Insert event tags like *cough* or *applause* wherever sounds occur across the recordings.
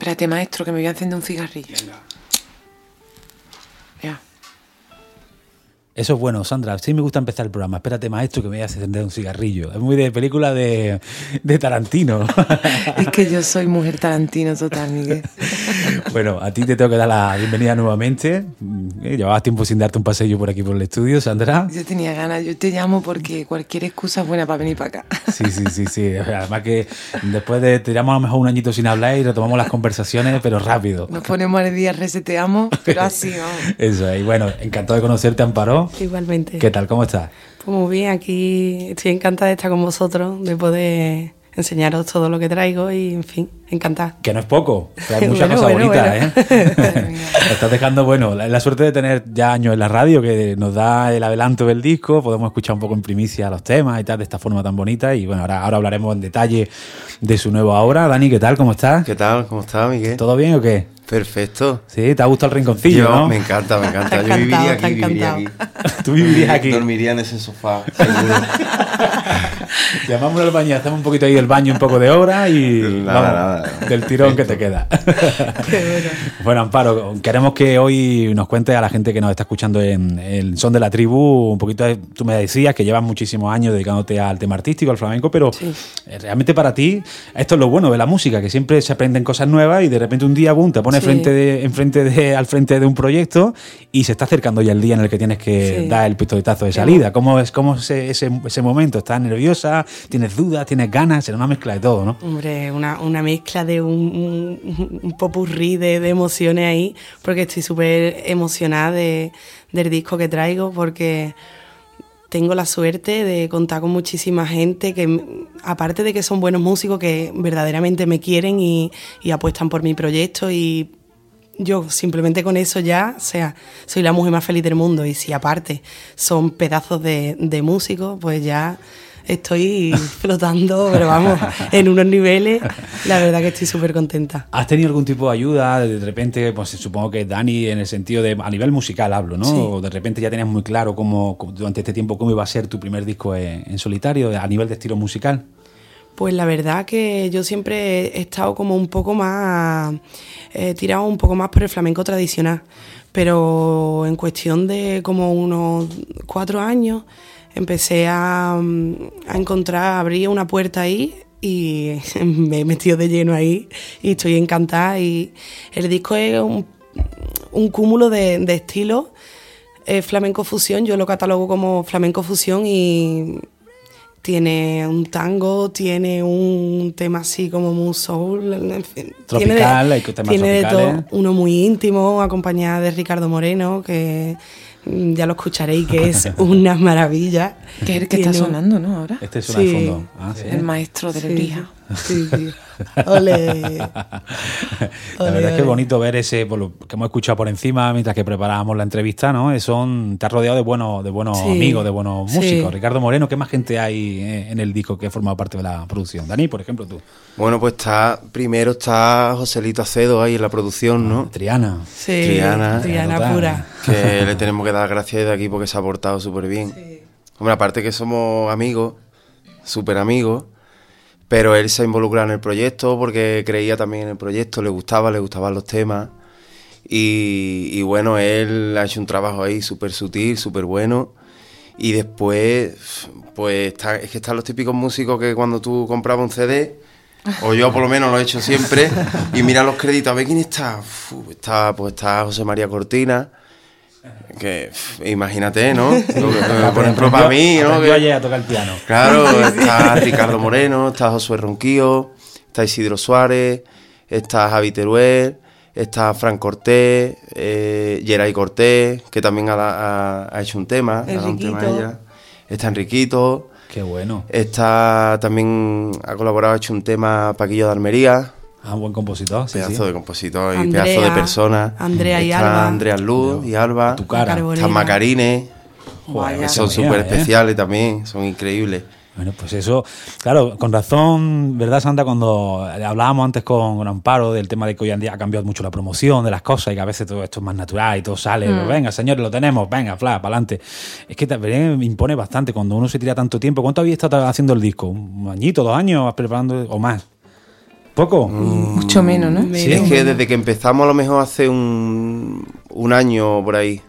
Espérate, maestro, que me voy a encender un cigarrillo. Ya. Eso es bueno, Sandra. Sí me gusta empezar el programa. Espérate, maestro, que me voy a encender un cigarrillo. Es muy de película de, de Tarantino. *laughs* Es que yo soy mujer tarantino total, Miguel. bueno, a ti te tengo que dar la bienvenida nuevamente. Eh, Llevabas tiempo sin darte un paseo por aquí por el estudio, Sandra. Yo tenía ganas, yo te llamo porque cualquier excusa es buena para venir para acá. *laughs* Sí, sí, sí, sí. *laughs* Además que después de, te llamo a lo mejor un añito sin hablar y retomamos las conversaciones, pero rápido. Nos ponemos al día, reseteamos, pero así, *laughs* vamos. Eso es. Y bueno, encantado de conocerte, Amparo. Igualmente. ¿Qué tal? ¿Cómo estás? Pues muy bien, aquí estoy encantada de estar con vosotros, de poder enseñaros todo lo que traigo y, en fin, encantada. Que no es poco, hay *laughs* muchas Bueno, cosas bueno, bonitas, bueno. ¿eh? *laughs* Lo estás dejando bueno. La, la suerte de tener ya años en la radio que nos da el adelanto del disco, podemos escuchar un poco en primicia los temas y tal, de esta forma tan bonita. Y bueno, ahora, ahora hablaremos en detalle de su nueva obra. Dani, ¿qué tal? ¿Cómo estás? ¿Qué tal? ¿Cómo estás, Miguel? ¿Todo bien o qué? Perfecto. Sí, ¿te ha gustado el rinconcillo, Yo, no? me encanta, me encanta. Yo *laughs* viviría aquí, viviría aquí. *laughs* Tú vivirías aquí. Dormiría en ese sofá, seguro. *laughs* Llamamos al baño, hacemos un poquito ahí el baño, un poco de obra y Nada, vamos, nada. del tirón que te queda. bueno. Amparo, queremos que hoy nos cuentes a la gente que nos está escuchando en el Son de la Tribu, un poquito, de- tú me decías que llevas muchísimos años dedicándote al tema artístico, al flamenco, pero eh, realmente para ti esto es lo bueno de la música, que siempre se aprenden cosas nuevas y de repente un día, boom, te pones Sí. frente de, enfrente de, al frente de un proyecto y se está acercando ya el día en el que tienes que Sí. dar el pistoletazo de salida. ¿Cómo es, cómo es ese, ese, momento? ¿Estás nerviosa? ¿Tienes dudas? ¿Tienes ganas? Será una mezcla de todo, ¿no? Hombre, una, una mezcla de un, un, un popurrí de, de emociones ahí, porque estoy súper emocionada de, del disco que traigo, porque tengo la suerte de contar con muchísima gente que, aparte de que son buenos músicos, que verdaderamente me quieren y, y apuestan por mi proyecto y yo simplemente con eso ya, o sea, soy la mujer más feliz del mundo y si aparte son pedazos de, de músicos, pues ya estoy *laughs* flotando, pero vamos, en unos niveles, la verdad que estoy súper contenta. ¿Has tenido algún tipo de ayuda? De repente, pues supongo que Dani, en el sentido de, a nivel musical hablo, ¿no? Sí. De repente ya tenías muy claro cómo, cómo- durante este tiempo, cómo iba a ser tu primer disco en, en solitario, a nivel de estilo musical. Pues la verdad que yo siempre he estado como un poco más, eh, tirado un poco más por el flamenco tradicional, pero en cuestión de como unos cuatro años empecé a, mm, a encontrar, abrí una puerta ahí y *laughs* me he metido de lleno ahí y estoy encantada y el disco es un, cúmulo de, de estilos, es flamenco fusión, yo lo catalogo como flamenco fusión y tiene un tango, tiene un tema así como muy soul, en fin, Tropical, tiene hay temas tiene de todo, uno muy íntimo, acompañada de Ricardo Moreno, que ya lo escucharéis, que es *laughs* una maravilla. Que es el que está un- sonando, ¿no? Ahora. Este suena de Sí. fondo. Ah, sí. El maestro de la Sí, sí, sí. Ole. La Ole, verdad es que es bonito ver ese, por lo que hemos escuchado por encima mientras que preparábamos la entrevista, ¿no? Son, te has rodeado de buenos, de buenos Sí. amigos, de buenos Sí. músicos. Ricardo Moreno, ¿qué más gente hay eh, en el disco que ha formado parte de la producción? Dani, por ejemplo, tú. Bueno, pues está, primero está Joselito Acedo ahí en la producción, ¿no? Triana. Sí, Triana. Triana Total. pura. Que le tenemos que dar gracias de aquí porque se ha portado súper bien. Hombre, aparte que somos amigos, súper amigos, pero él se ha involucrado en el proyecto porque creía también en el proyecto, le gustaba, le gustaban los temas. Y, y bueno, él ha hecho un trabajo ahí súper sutil, súper bueno. Y después, pues está- es que están los típicos músicos que cuando tú comprabas un CD, o yo por lo menos lo he hecho siempre, y mira los créditos, a ver quién está. Uf, está pues está José María Cortina, que imagínate, ¿no? *laughs* Por ejemplo, para mí, ¿no? Que- ayer a tocar el piano. Claro, *laughs* está Ricardo Moreno, está Josué Ronquillo, está Isidro Suárez, está Javi Teruel, está Fran Cortés, eh, Geray Cortés, que también ha, ha- ha hecho un tema, ha dado un tema a Enriquito. ella. Está Enriquito, Qué bueno. está también ha colaborado, ha hecho un tema Paquillo de Almería, Ah, un buen compositor. Sí, pedazo sí. de compositor y Andrea, pedazo de persona. Andrea y Está Alba. Andrea Luz y Alba. Tu cara. Carbonera. Está Macarines. Joder, que qué son súper ¿eh? especiales también, son increíbles. Bueno, pues eso, claro, con razón, ¿verdad, Santa? Cuando hablábamos antes con, con Amparo del tema de que hoy en día ha cambiado mucho la promoción de las cosas y que a veces todo esto es más natural y todo sale, pues venga, señores, lo tenemos, venga, fla, para adelante. Es que también me impone bastante cuando uno se tira tanto tiempo. ¿Cuánto había estado haciendo el disco? ¿Un añito, dos años vas preparando o más? ¿Poco? Mucho menos, ¿no? Sí, es que desde que empezamos a lo mejor hace un, un año por ahí,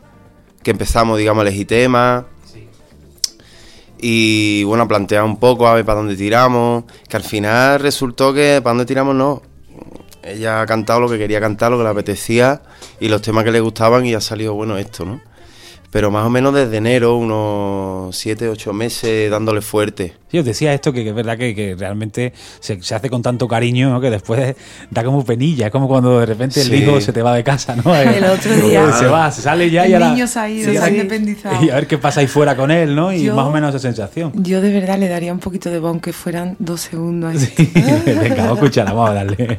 que empezamos, digamos, a elegir temas. Y bueno, a plantear un poco a ver para dónde tiramos. Que al final resultó que para dónde tiramos no. Ella ha cantado lo que quería cantar, lo que le apetecía y los temas que le gustaban y ha salido bueno esto, ¿no? Pero más o menos desde enero, unos 7, 8 meses dándole fuerte. Sí, os decía esto que, que es verdad que, que realmente se, se hace con tanto cariño ¿no? que después *laughs* da como penilla. Es como cuando de repente el Sí. hijo se te va de casa, ¿no? *laughs* El otro día- Se va, se sale ya y El niño se ha ido, Sí, se ha independizado. Y a ver qué pasa ahí fuera con él, ¿no? Y Yo- más o menos esa sensación. Yo de verdad le daría un poquito de bon que fueran dos segundos. ahí. *laughs* Sí, venga, vamos a escucharla, vamos a darle.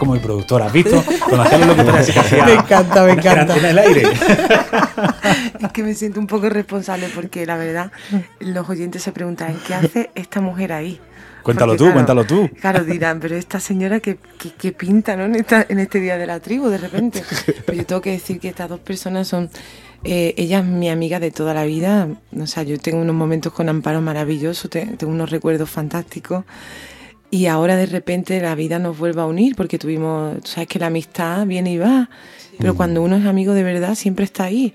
Como mi productora, ¿has visto? Cuando hacía lo que que hacía. Me encanta, me encanta. en el aire. *laughs* Es que me siento un poco responsable porque la verdad los oyentes se preguntan ¿qué hace esta mujer ahí? Cuéntalo Porque, tú, cuéntalo tú. Claro, dirán, pero esta señora que, que, que pinta ¿no? en, esta- en este día de la tribu de repente. Pero yo tengo que decir que estas dos personas son, eh, ella es mi amiga de toda la vida. O sea, yo tengo unos momentos con Amparo maravillosos, te- tengo unos recuerdos fantásticos. Y ahora de repente la vida nos vuelve a unir porque tuvimos, tú sabes que la amistad viene y va, pero cuando uno es amigo de verdad siempre está ahí.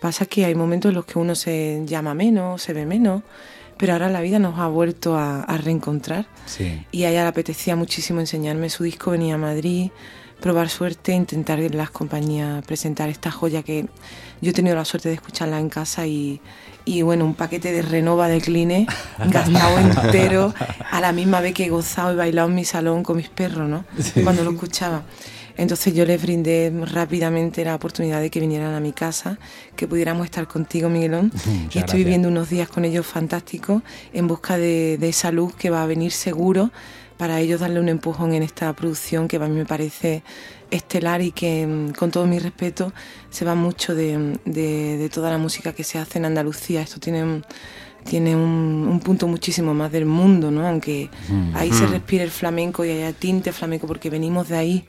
Pasa que hay momentos en los que uno se llama menos, se ve menos, pero ahora la vida nos ha vuelto a, a reencontrar. Sí. Y a ella le apetecía muchísimo enseñarme su disco, venía a Madrid, probar suerte, intentar en las compañías presentar esta joya que yo he tenido la suerte de escucharla en casa y, y bueno, un paquete de Renova de Kline gastado entero, a la misma vez que he gozado y bailado en mi salón con mis perros, ¿no? Cuando lo escuchaba. Entonces yo les brindé rápidamente la oportunidad de que vinieran a mi casa, que pudiéramos estar contigo, Miguelón. *laughs* y estoy gracias. viviendo unos días con ellos fantásticos en busca de, de esa luz que va a venir seguro para ellos darle un empujón en esta producción que a mí me parece estelar y que, mm, con todo mi respeto, se va mucho de, de- de toda la música que se hace en Andalucía. Esto tiene, un- tiene un, un punto muchísimo más del mundo, ¿no? Aunque ahí se respira el flamenco y haya tinte flamenco porque venimos de ahí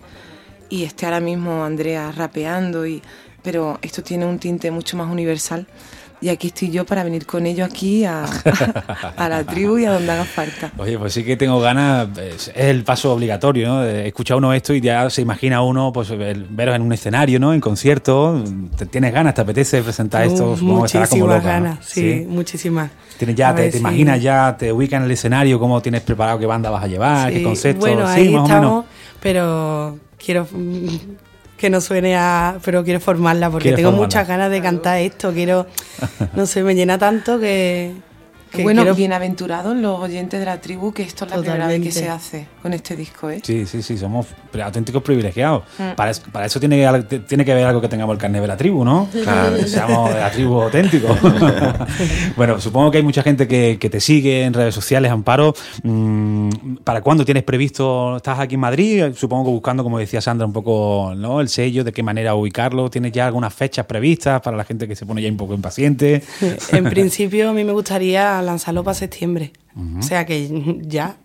y esté ahora mismo Andrea rapeando, y, pero esto tiene un tinte mucho más universal. Y aquí estoy yo para venir con ellos aquí a, a la tribu y a donde haga falta. Oye, pues sí que tengo ganas, es, el paso obligatorio, ¿no? De escuchar uno esto y ya se imagina uno, pues, el- veros en un escenario, ¿no? En concierto, te tienes ganas, te apetece presentar esto, como muchísimas ganas, sí, muchísimas. Tienes ya, te, imaginas ya, te ubicas en el escenario, cómo tienes preparado, qué banda vas a llevar, qué Sí, concepto, Bueno, sí, ahí más o estamos, menos. pero quiero que no suene a... Pero quiero formarla porque tengo formarla. muchas ganas de cantar esto. Quiero... No sé, me llena tanto que... que bueno, quiero- bienaventurados los oyentes de la tribu, que esto es la primera vez que Totalmente. se hace con este disco, ¿eh? Sí, sí, sí, somos auténticos privilegiados. Mm. Para, eso, para eso tiene que, tiene que ver algo que tengamos el carnet de la tribu, ¿no? Claro. Que seamos de la tribu auténticos. *laughs* bueno, supongo que hay mucha gente que, que te sigue en redes sociales, Amparo. Mm, ¿Para cuándo tienes previsto? ¿Estás aquí en Madrid? Supongo que buscando, como decía Sandra, un poco ¿no? el sello, de qué manera ubicarlo. ¿Tienes ya algunas fechas previstas para la gente que se pone ya un poco impaciente? En principio a mí me gustaría lanzarlo para septiembre. O sea que *laughs* ya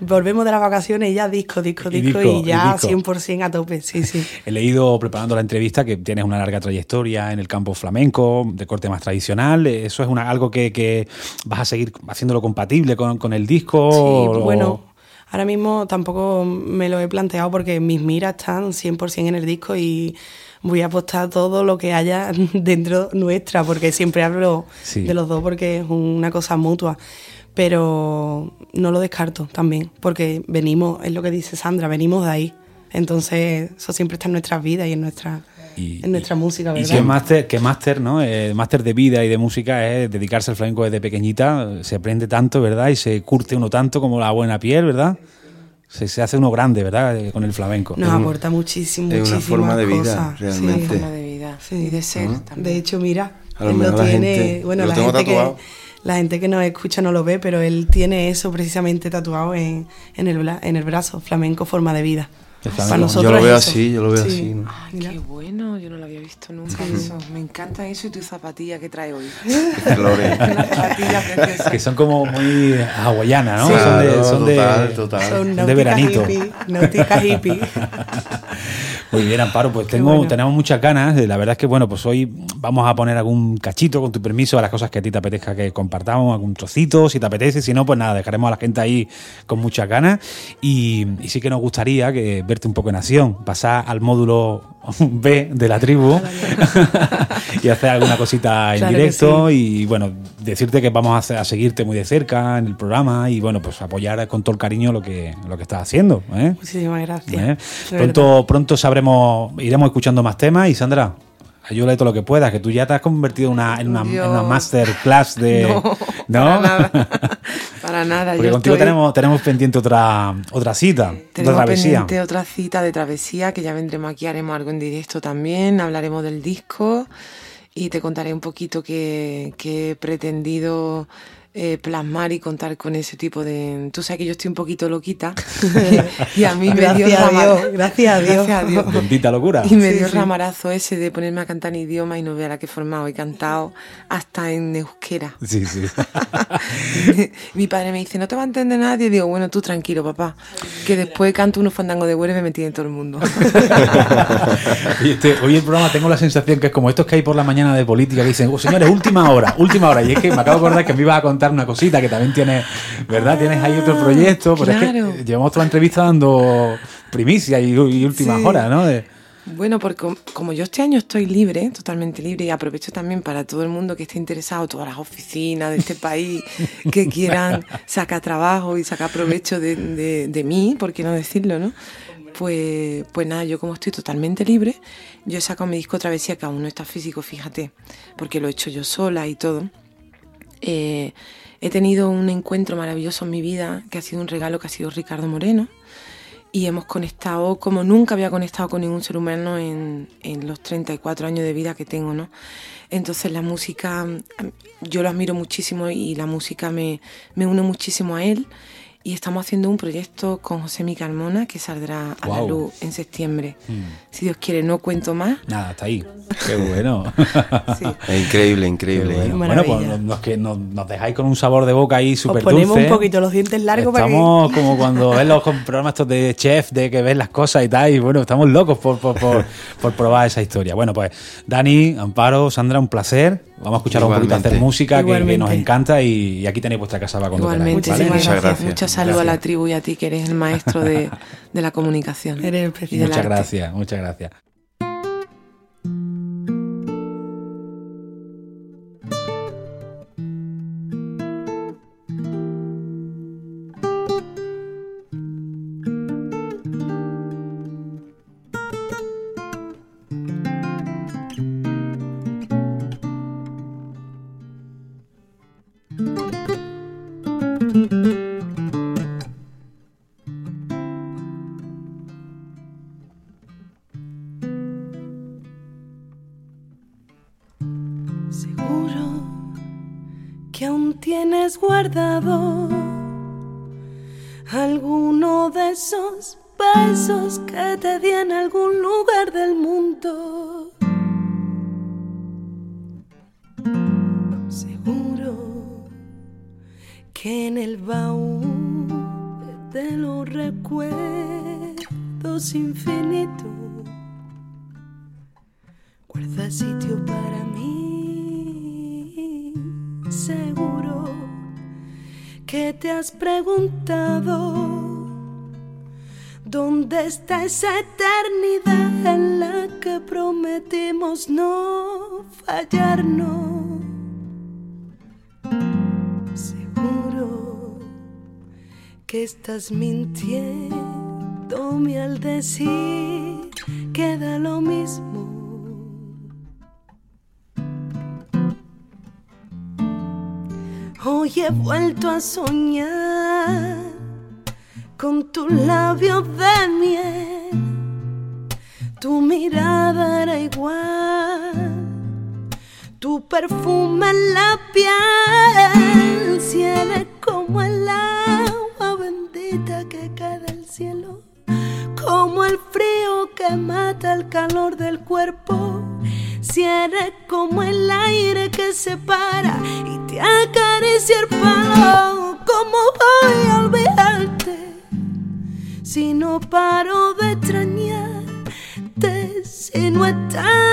volvemos de las vacaciones y ya disco, disco, disco y, disco, y ya disco. 100% a tope, sí, sí. *laughs* He leído preparando la entrevista que tienes una larga trayectoria en el campo flamenco, de corte más tradicional. ¿Eso es una, algo que, que vas a seguir haciéndolo compatible con, con el disco? Sí, o- bueno, Ahora mismo tampoco me lo he planteado porque mis miras están 100% en el disco y voy a apostar todo lo que haya *laughs* dentro nuestra, porque siempre hablo de los dos porque es una cosa mutua. Pero no lo descarto también, porque venimos, es lo que dice Sandra, venimos de ahí. Entonces, eso siempre está en nuestras vidas y en nuestra, en nuestra música, ¿verdad? Y que máster, que máster, ¿no? El máster de vida y de música es dedicarse al flamenco desde pequeñita. Se aprende tanto, ¿verdad? Y se curte uno tanto como la buena piel, ¿verdad? Se, se hace uno grande, ¿verdad? Eh, con el flamenco. Nos aporta muchísimo, Es una forma de vida, cosas. realmente. Forma de vida y de ser también. De hecho, mira, A lo él lo la tiene. gente- bueno, lo la tengo gente, que, la gente que nos escucha no lo ve, pero él tiene eso precisamente tatuado en, en, el, en el brazo, flamenco forma de vida. Para nosotros Yo lo veo eso. así, yo lo veo Sí. así, ¿no? Ay, Mira. qué bueno, yo no lo había visto nunca eso. Me encanta eso y tu zapatilla que trae hoy. *laughs* Flores. *laughs* Que son como muy hawaianas, ¿no? Sí. son de, son de- total, total. Son de náutica veranito. hippie, náutica hippie. *laughs* Muy bien, Amparo, pues tengo, bueno. tenemos muchas ganas. La verdad es que, bueno, pues hoy vamos a poner algún cachito, con tu permiso, a las cosas que a ti te apetezca que compartamos, algún trocito, si te apetece. Si no, pues nada, dejaremos a la gente ahí con muchas ganas. Y, y sí que nos gustaría que verte un poco en acción, pasar al módulo B de la tribu *laughs* y hacer alguna cosita en Claro directo. Y bueno, decirte que vamos a, seguirte muy de cerca en el programa y bueno, pues apoyar con todo el cariño lo que, lo que estás haciendo. ¿eh? Muchísimas gracias. ¿Eh? Pronto, pronto sabremos, iremos escuchando más temas y Sandra, ayúdale todo lo que puedas, que tú ya te has convertido en una, en una, en una masterclass de... *laughs* No, para nada. Para nada. Porque yo contigo estoy- tenemos, tenemos pendiente otra, otra cita, otra Tenemos travesía. pendiente otra cita de travesía que ya vendremos aquí, haremos algo en directo también, hablaremos del disco y te contaré un poquito que, que he pretendido eh, plasmar y contar con ese tipo de... Tú sabes que yo estoy un poquito loquita *laughs* y a mí me dio Gracias a Dios, gracias a Dios. Gracias a Dios. Bendita locura. Y me Sí, dio sí. ramarazo ese de ponerme a cantar en idioma y no vea la que he formado. He cantado hasta en euskera. Sí, sí. *laughs* Mi padre me dice, no te va a entender nadie. Digo, bueno, tú tranquilo, papá. Que después canto unos fandangos de huele y me metí en todo el mundo. *laughs* Oye, este- hoy el programa tengo la sensación que es como estos que hay por la mañana de política que dicen, oh, señores, última hora, última hora. Y es que me acabo de acordar que me ibas a contar una cosita que también tienes, ¿verdad? Tienes ahí otro proyecto, pero es que llevamos toda la entrevista dando primicia y, y últimas Sí. horas, ¿no? De- Bueno, porque com- como yo este año estoy libre, totalmente libre, y aprovecho también para todo el mundo que esté interesado, todas las oficinas de este país que *laughs* quieran sacar trabajo y sacar provecho de, de- de mí, por qué no decirlo, ¿no? Pues, pues nada, yo como estoy totalmente libre, yo he sacado mi disco Travesía, que aún no está físico, fíjate, porque lo he hecho yo sola y todo. Eh, he tenido un encuentro maravilloso en mi vida, que ha sido un regalo que ha sido Ricardo Moreno y hemos conectado como nunca había conectado con ningún ser humano en, en los 34 años de vida que tengo, ¿no? Entonces la música, mm, yo lo admiro muchísimo y la música me, me une muchísimo a él y estamos haciendo un proyecto con José Mi Carmona que saldrá a la luz en septiembre. Si Dios quiere, no cuento más. Nada, hasta ahí. *laughs* Qué bueno. Sí. *laughs* Increíble, Qué increíble. bueno. Maravilla. Bueno, pues nos, que nos, nos dejáis con un sabor de boca ahí súper Os ponemos dulce. un poquito los dientes largos para que... Estamos como cuando ves los programas estos de chef, de que ves las cosas y tal, y bueno, estamos locos por, por, por, *laughs* por probar esa historia. Bueno, pues Dani, Amparo, Sandra, un placer. Vamos a escuchar un poquito hacer música que, que nos encanta y, y aquí tenéis vuestra casa para cuando Igualmente, queráis. ¿vale? muchísimas gracias. gracias. Mucha salud a la tribu y a ti que eres el maestro de, de la comunicación. Eres el. Muchas gracias, muchas gracias. Guardado alguno de esos besos que te di en algún lugar del mundo. Seguro que en el baúl de los recuerdos infinitos guarda sitio para mí. Seguro que te has preguntado ¿Dónde está esa eternidad en la que prometimos no fallarnos? Seguro que estás mintiéndome al decir que da lo mismo. Hoy he vuelto a soñar con tus labios de miel. Tu mirada era igual, tu perfume en la piel. Si eres como el agua bendita que cae del cielo, como el frío que mata el calor del cuerpo. Si eres como el aire que se para y te acaricia el palo, ¿cómo voy a olvidarte? si no paro de extrañarte, si no estás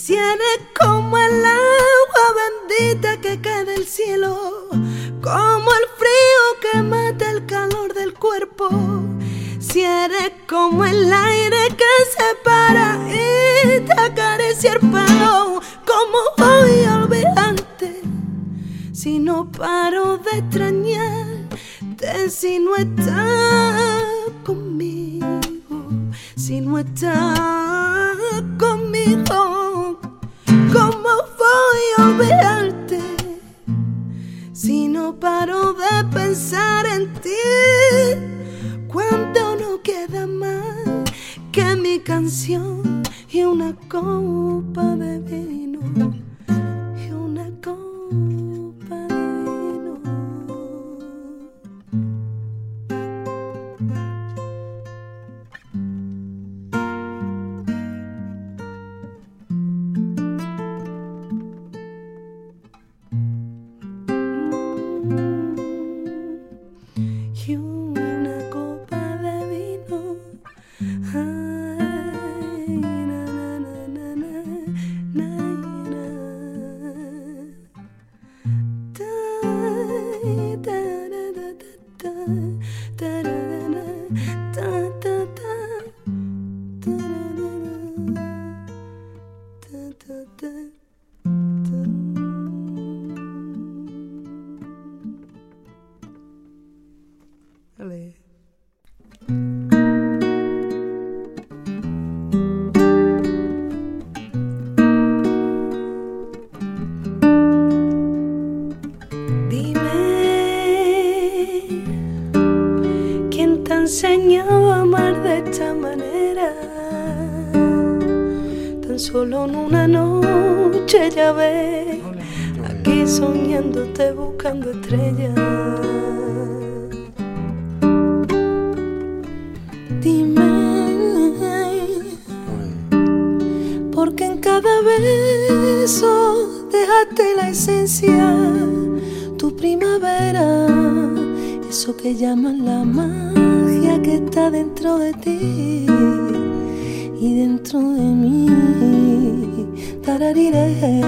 Si eres como el agua bendita que cae del cielo, como el frío que mata el calor del cuerpo, si eres como el aire que se para y te acaricia el palo, ¿cómo voy a olvidarte? Si no paro de extrañarte, si no estás pensar en ti, cuando no queda más que mi canción solo en una noche ya ves, aquí soñándote buscando estrellas. Dime, porque en cada beso dejaste la esencia, tu primavera, eso que llaman la magia que está dentro de ti y dentro de mí. Tarariré.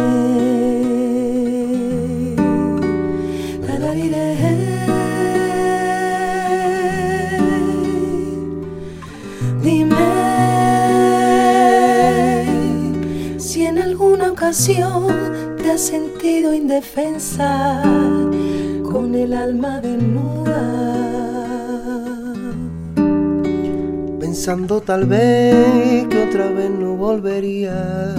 Tarariré. Dime si en alguna ocasión te has sentido indefensa con el alma desnuda. Pensando tal vez que otra vez no volvería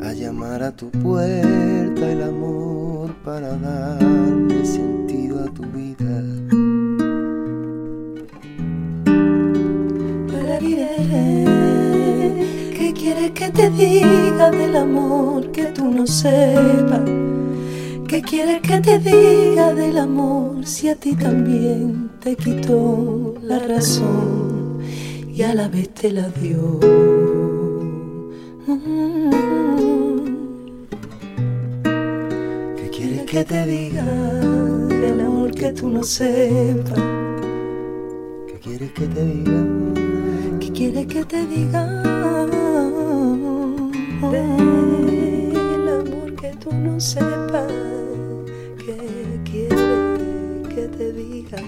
a llamar a tu puerta el amor para darle sentido a tu vida. ¿Qué quieres que te diga del amor que tú no sepas? ¿Qué quieres que te diga del amor si a ti también te quitó la razón a la vez te la dio? ¿Qué quieres que te diga del amor que tú no sepas? ¿Qué quieres que te diga? ¿Qué quieres que te diga del amor que tú no sepas? ¿Qué quieres que te diga?